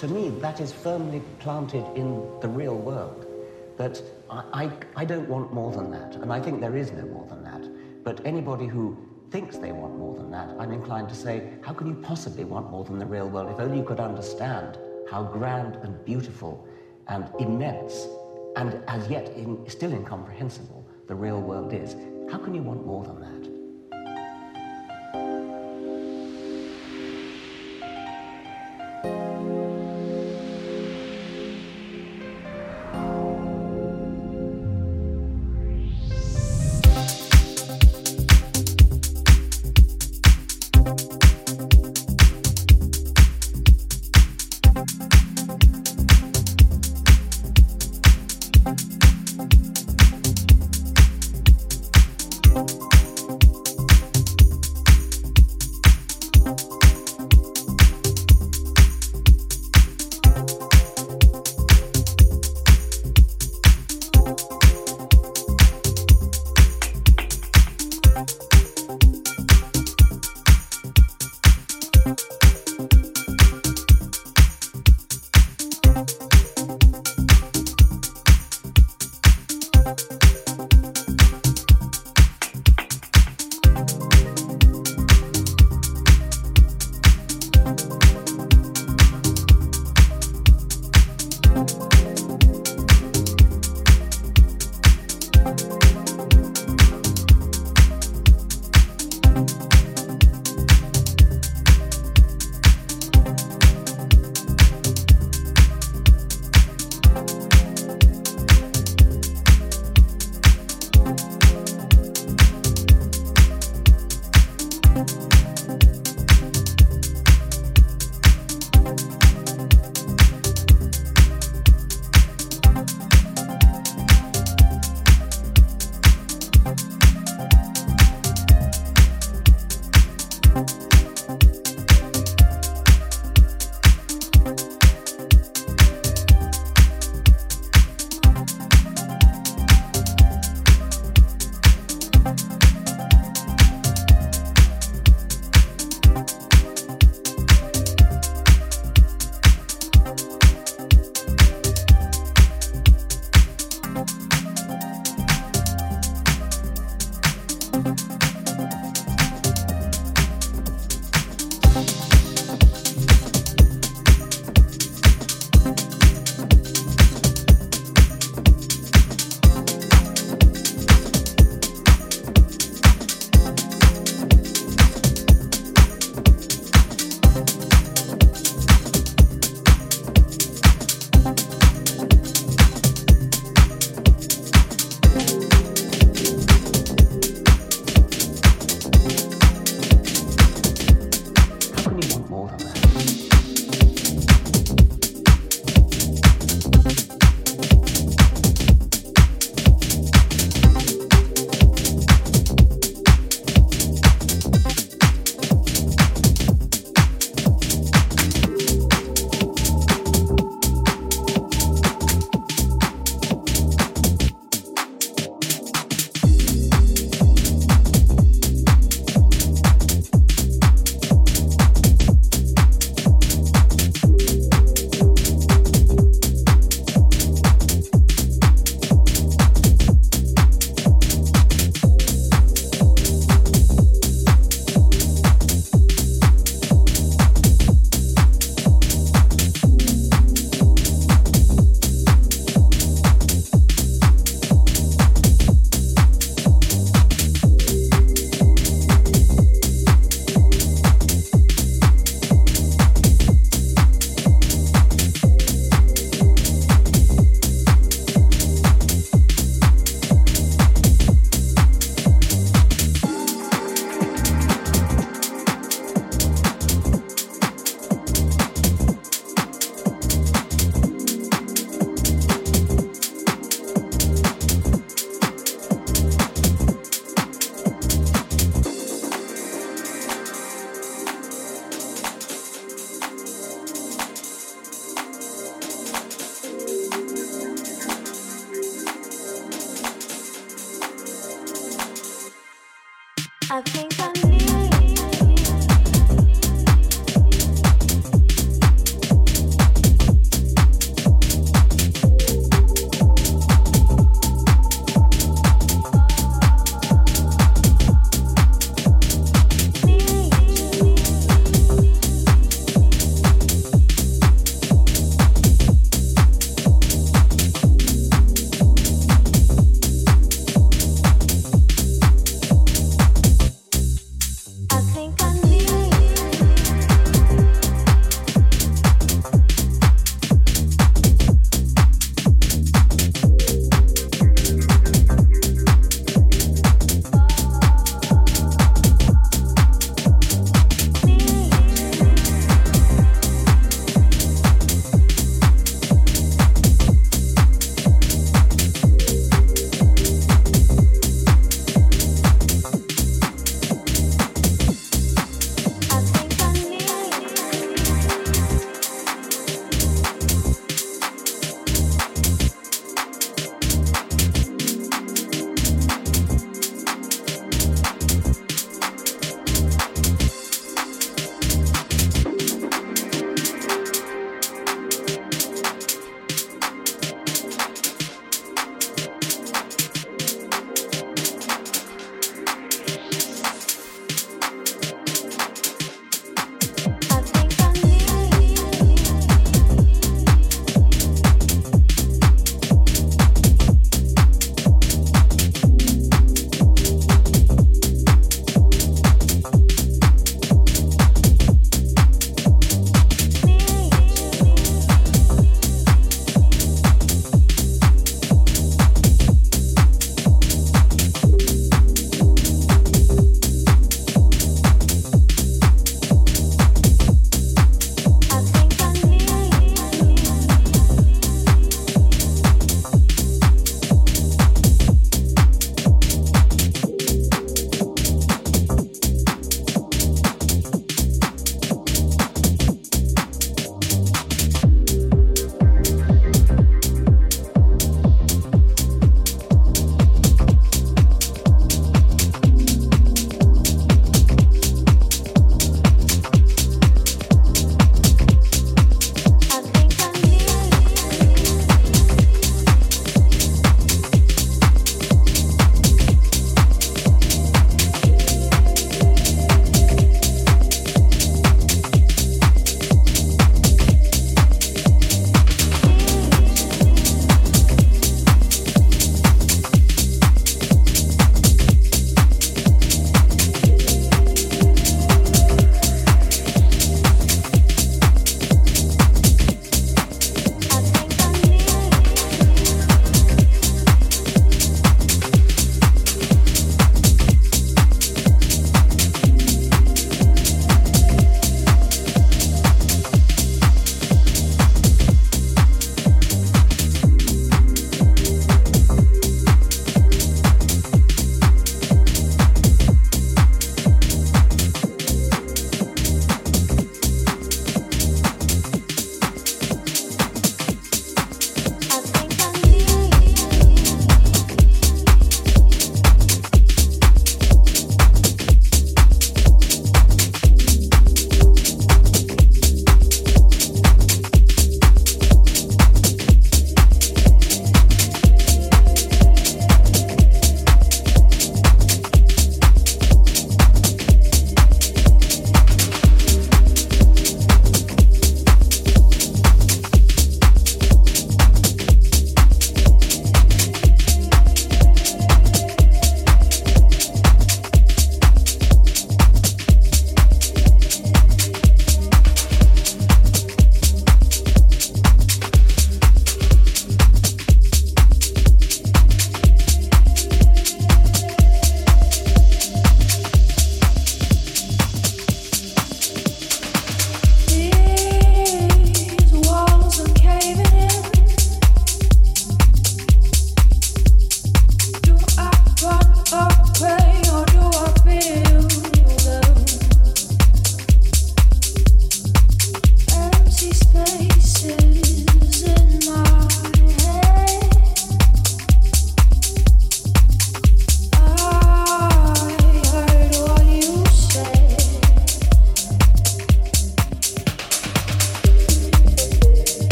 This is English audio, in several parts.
to me, that is firmly planted in the real world. That I, I, I don't want more than that, and I think there is no more than that. But anybody who thinks they want more than that, I'm inclined to say, how can you possibly want more than the real world? If only you could understand how grand and beautiful and immense and as yet in, still incomprehensible the real world is. How can you want more than that?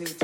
attitude.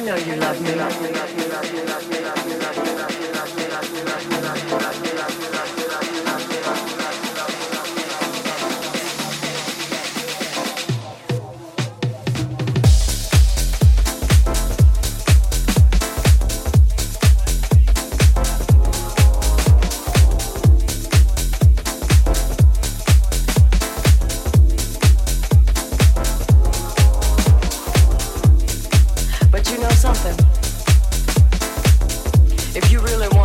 Know you love me. That same old heart,